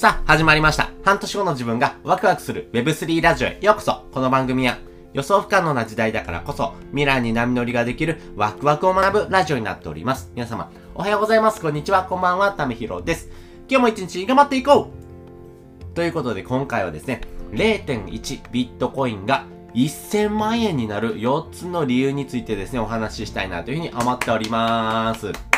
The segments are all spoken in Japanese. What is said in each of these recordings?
さあ、始まりました。半年後の自分がワクワクする Web3 ラジオへようこそ。この番組は予想不可能な時代だからこそ未来に波乗りができるワクワクを学ぶラジオになっております。皆様、おはようございます。こんにちは。こんばんは。ためひろです。今日も一日頑張っていこうということで今回はですね、0.1ビットコインが1000万円になる4つの理由についてですね、お話ししたいなというふうに思っております。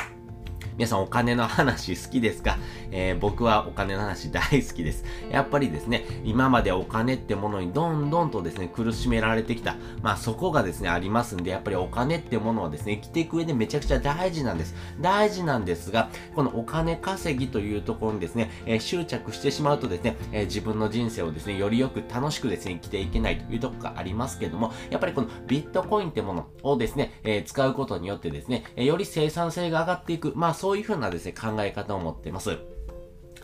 皆さんお金の話好きですか、えー、僕はお金の話大好きです。やっぱりですね、今までお金ってものにどんどんとですね、苦しめられてきた。まあそこがですね、ありますんで、やっぱりお金ってものはですね、生きていく上でめちゃくちゃ大事なんです。大事なんですが、このお金稼ぎというところにですね、えー、執着してしまうとですね、えー、自分の人生をですね、よりよく楽しくですね、生きていけないというところがありますけども、やっぱりこのビットコインってものをですね、えー、使うことによってですね、えより生産性が上がっていく。まあそういうふうなですね、考え方を持っています。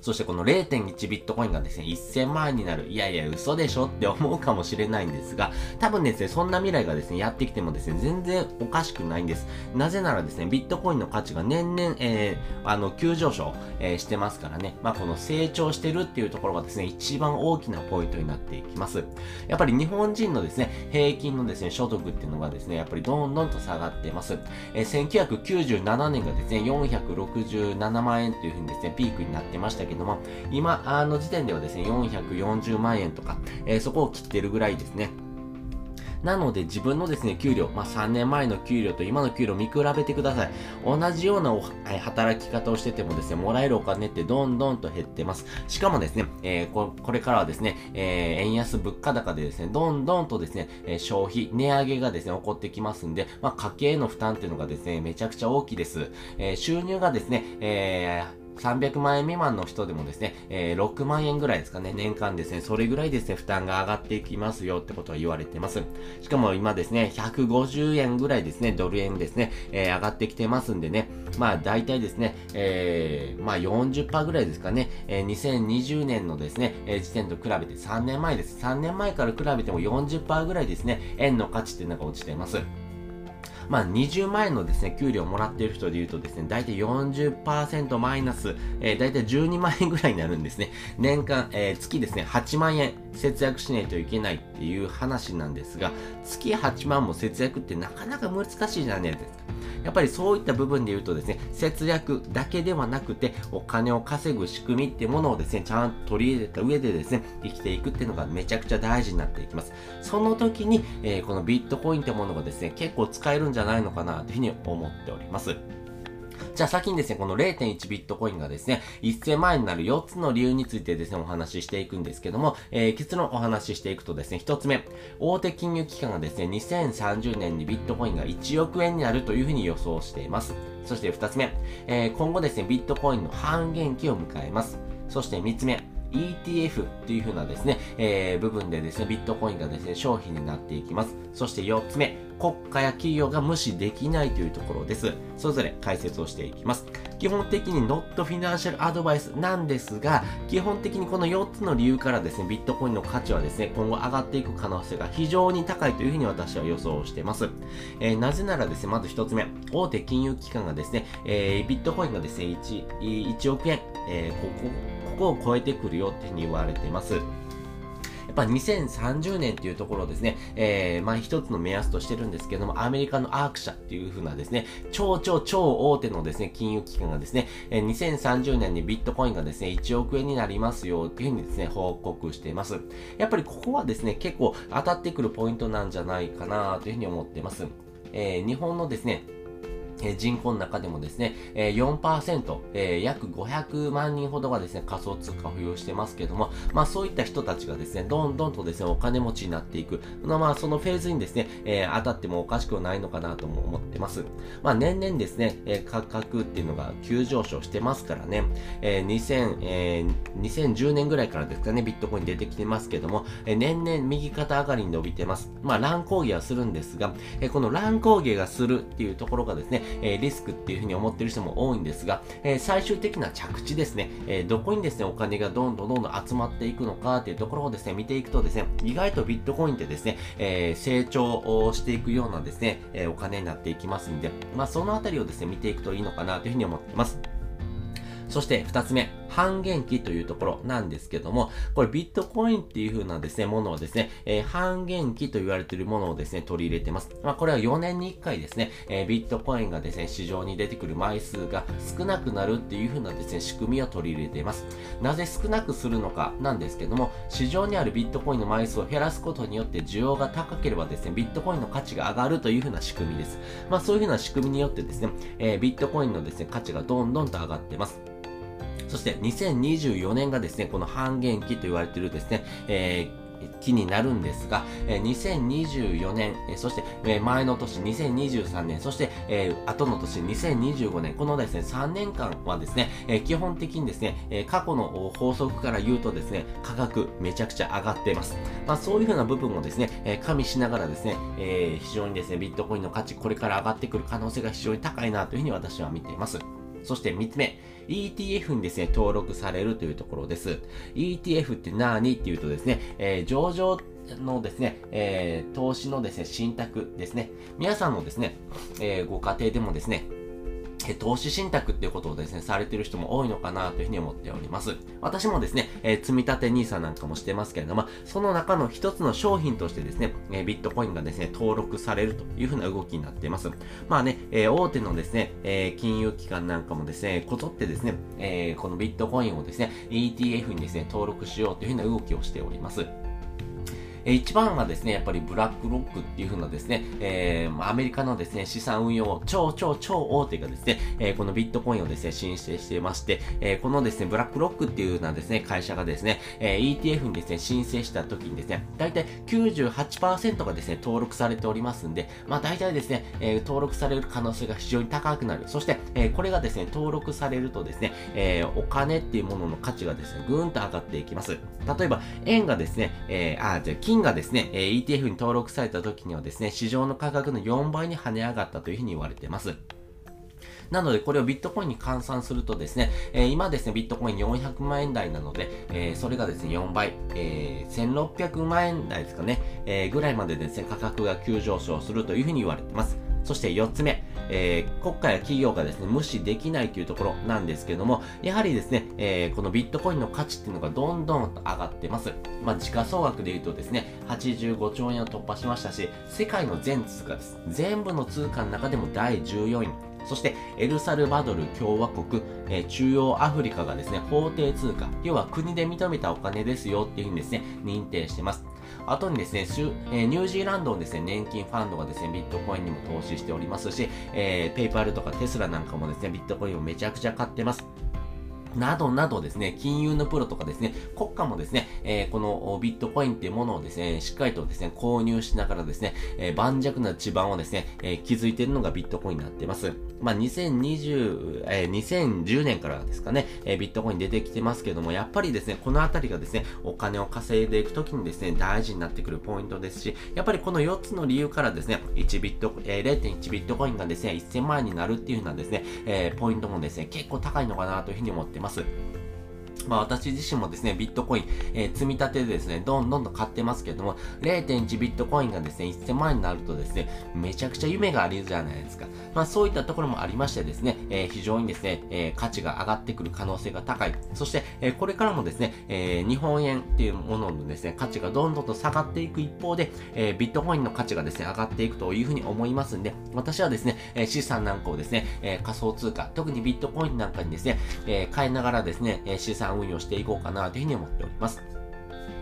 そしてこの0.1ビットコインがですね、1000万円になる。いやいや、嘘でしょって思うかもしれないんですが、多分ですね、そんな未来がですね、やってきてもですね、全然おかしくないんです。なぜならですね、ビットコインの価値が年々、えー、あの、急上昇、えー、してますからね。まあ、この成長してるっていうところがですね、一番大きなポイントになっていきます。やっぱり日本人のですね、平均のですね、所得っていうのがですね、やっぱりどんどんと下がってます。えー、1997年がですね、467万円というふうにですね、ピークになってましたけども、今、あの時点ではですね、440万円とか、えー、そこを切ってるぐらいですね。なので自分のですね、給料、まあ、3年前の給料と今の給料見比べてください。同じような働き方をしててもですね、もらえるお金ってどんどんと減ってます。しかもですね、えー、ここれからはですね、えー、円安物価高でですね、どんどんとですね、えー、消費、値上げがですね、起こってきますんで、まあ、家計の負担っていうのがですね、めちゃくちゃ大きいです。え収入がですね、えー、300万円未満の人でもですね、えー、6万円ぐらいですかね、年間ですね、それぐらいですね、負担が上がっていきますよってことが言われてます。しかも今ですね、150円ぐらいですね、ドル円ですね、えー、上がってきてますんでね、まあ大体ですね、えー、まあ40%ぐらいですかね、えー、2020年のですね、えー、時点と比べて3年前です。3年前から比べても40%ぐらいですね、円の価値っていうのが落ちてます。まあ、20万円のですね、給料をもらっている人で言うとですね、大体40%マイナス、えー、大体12万円ぐらいになるんですね。年間、えー、月ですね、8万円節約しないといけないっていう話なんですが、月8万も節約ってなかなか難しいじゃないですか。やっぱりそういった部分で言うとですね、節約だけではなくて、お金を稼ぐ仕組みっていうものをですね、ちゃんと取り入れた上でですね、生きていくっていうのがめちゃくちゃ大事になっていきます。その時に、えー、このビットコインってものがですね、結構使えるんじゃないのかなというふうに思っております。じゃあ先にですね、この0.1ビットコインがですね、1000万円になる4つの理由についてですね、お話ししていくんですけども、えー、結論お話ししていくとですね、1つ目、大手金融機関がですね、2030年にビットコインが1億円になるというふうに予想しています。そして2つ目、えー、今後ですね、ビットコインの半減期を迎えます。そして3つ目、ETF っていう風なですね、えー、部分でですね、ビットコインがですね、商品になっていきます。そして4つ目、国家や企業が無視できないというところです。それぞれ解説をしていきます。基本的に Not Financial Advice なんですが、基本的にこの4つの理由からですね、ビットコインの価値はですね、今後上がっていく可能性が非常に高いというふうに私は予想してます。えー、なぜならですね、まず1つ目、大手金融機関がですね、えー、ビットコインがですね、1, 1億円、えー、ここ、ここを超えてくるよっていうふうに言われています。やっぱ2030年っていうところですね、えー、まあ一つの目安としてるんですけども、アメリカのアーク社っていう風なですね、超超超大手のですね、金融機関がですね、えー、2030年にビットコインがですね、1億円になりますよっていう風にですね、報告しています。やっぱりここはですね、結構当たってくるポイントなんじゃないかなという風に思ってます。えー、日本のですね、え人口の中でもですね、え4%、え約500万人ほどがですね、仮想通貨を付与してますけども、まあそういった人たちがですね、どんどんとですね、お金持ちになっていく。まあそのフェーズにですね、えー、当たってもおかしくないのかなとも思ってます。まあ年々ですね、え価格っていうのが急上昇してますからね、えー、2000、えー、2010年ぐらいからですかね、ビットコイン出てきてますけども、え年々右肩上がりに伸びてます。まあ乱高下はするんですが、えこの乱高下がするっていうところがですね、えー、リスクっていうふうに思ってる人も多いんですが、えー、最終的な着地ですね、え、どこにですね、お金がどんどんどんどん集まっていくのかっていうところをですね、見ていくとですね、意外とビットコインってですね、え成長をしていくようなですね、えお金になっていきますんで、まあそのあたりをですね、見ていくといいのかなというふうに思っています。そして二つ目、半減期というところなんですけども、これビットコインっていう風なですね、ものをですね、えー、半減期と言われているものをですね、取り入れてます。まあ、これは4年に1回ですね、えー、ビットコインがですね、市場に出てくる枚数が少なくなるっていう風なですね、仕組みを取り入れています。なぜ少なくするのかなんですけども、市場にあるビットコインの枚数を減らすことによって需要が高ければですね、ビットコインの価値が上がるという風な仕組みです。まあ、そういう風な仕組みによってですね、えー、ビットコインのですね、価値がどんどんと上がってます。そして2024年がですね、この半減期と言われているですね、えー期になるんですが、2024年、そして前の年2023年、そして後の年2025年、このですね、3年間はですね、基本的にですね、過去の法則から言うとですね、価格めちゃくちゃ上がっています。まあそういうふうな部分をですね、加味しながらですね、非常にですね、ビットコインの価値、これから上がってくる可能性が非常に高いなというふうに私は見ています。そして3つ目、ETF にですね、登録されるというところです。ETF って何っていうとですね、えー、上場のですね、えー、投資のですね、信託ですね。皆さんのですね、えー、ご家庭でもですね、え投資信託っていうことをですね、されてる人も多いのかなというふうに思っております。私もですね、えー、積み立て NISA なんかもしてますけれども、その中の一つの商品としてですね、えー、ビットコインがですね、登録されるというふうな動きになっています。まあね、えー、大手のですね、え金融機関なんかもですね、こぞってですね、えこのビットコインをですね、ETF にですね、登録しようというふうな動きをしております。え一番はですね、やっぱりブラックロックっていう風なですね、えー、アメリカのですね、資産運用超超超大手がですね、えー、このビットコインをですね、申請していまして、えー、このですね、ブラックロックっていうようなですね、会社がですね、えー、ETF にですね、申請した時にですね、大体98%がですね、登録されておりますんで、まあ大体ですね、えー、登録される可能性が非常に高くなる。そして、えー、これがですね、登録されるとですね、えー、お金っていうものの価値がですね、ぐーんと上がっていきます。例えば、円がですね、えー、あ、じゃ金がですね、ETF に登録された時にはですね、市場の価格の4倍に跳ね上がったというふうに言われています。なので、これをビットコインに換算するとですね、えー、今ですね、ビットコイン400万円台なので、えー、それがですね、4倍、えー、1600万円台ですかね、え、ぐらいまでですね、価格が急上昇するというふうに言われています。そして4つ目、えー、国家や企業がですね、無視できないというところなんですけども、やはりですね、えー、このビットコインの価値っていうのがどんどんと上がってます。まあ、時価総額で言うとですね、85兆円を突破しましたし、世界の全通貨です。全部の通貨の中でも第14位。そして、エルサルバドル共和国、えー、中央アフリカがですね、法定通貨、要は国で認めたお金ですよっていうふうにですね、認定してます。後にですね、えー、ニュージーランドのですね、年金ファンドがですね、ビットコインにも投資しておりますし、えー、ペイパルとかテスラなんかもですね、ビットコインをめちゃくちゃ買ってます。などなどですね、金融のプロとかですね、国家もですね、えー、このビットコインっていうものをですね、しっかりとですね、購入しながらですね、えー、盤石な地盤をですね、えー、築いているのがビットコインになっています。まあ、2020、えー、2010年からですかね、えー、ビットコイン出てきてますけども、やっぱりですね、このあたりがですね、お金を稼いでいくときにですね、大事になってくるポイントですし、やっぱりこの4つの理由からですね、1ビット、えー、0.1ビットコインがですね、1000万円になるっていうようなですね、えー、ポイントもですね、結構高いのかなというふうに思ってます。ます。まあ私自身もですね、ビットコイン、えー、積み立てでですね、どんどんと買ってますけども、0.1ビットコインがですね、1000万円になるとですね、めちゃくちゃ夢があるじゃないですか。まあそういったところもありましてですね、えー、非常にですね、えー、価値が上がってくる可能性が高い。そして、えこれからもですね、え日本円っていうもののですね、価値がどんどんと下がっていく一方で、えビットコインの価値がですね、上がっていくというふうに思いますんで、私はですね、え資産なんかをですね、え仮想通貨、特にビットコインなんかにですね、え変えながらですね、え資産運用していこうかなというふうに思っております。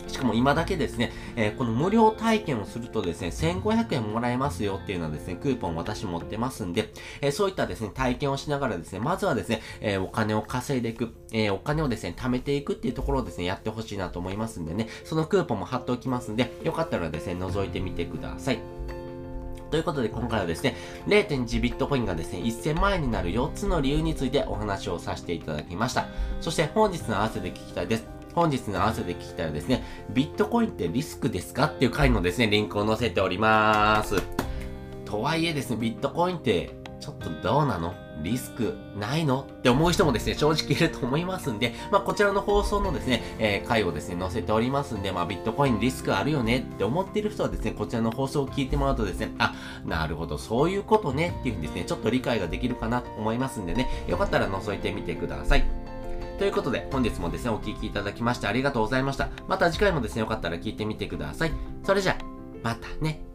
しかも今だけですね、えー、この無料体験をするとですね、1500円もらえますよっていうのはですね、クーポン私持ってますんで、えー、そういったですね、体験をしながらですね、まずはですね、えー、お金を稼いでいく、えお金をですね、貯めていくっていうところをですね、やってほしいなと思いますんでね、そのクーポンも貼っておきますんで、よかったらですね、覗いてみてください。ということで今回はですね、0.1ビットコインがですね、1000万円になる4つの理由についてお話をさせていただきました。そして本日の合わせて聞きたいです。本日の合わせて聞きたいはですね、ビットコインってリスクですか？っていう回のですね、リンクを載せております。とはいえですね、ビットコインってちょっとどうなの？リスクないの？って思う人もですね、正直いると思いますんで、まあ、こちらの放送のですね、えー、回をですね、載せておりますんで、まあ、ビットコインリスクあるよねって思ってる人はですね、こちらの放送を聞いてもらうとですね、あ、なるほど、そういうことねっていうふうにですね、ちょっと理解ができるかなと思いますんでね、よかったら覗いてみてください。ということで、本日もですね、お聴きいただきましてありがとうございました。また次回もですね、よかったら聞いてみてください。それじゃ、またね。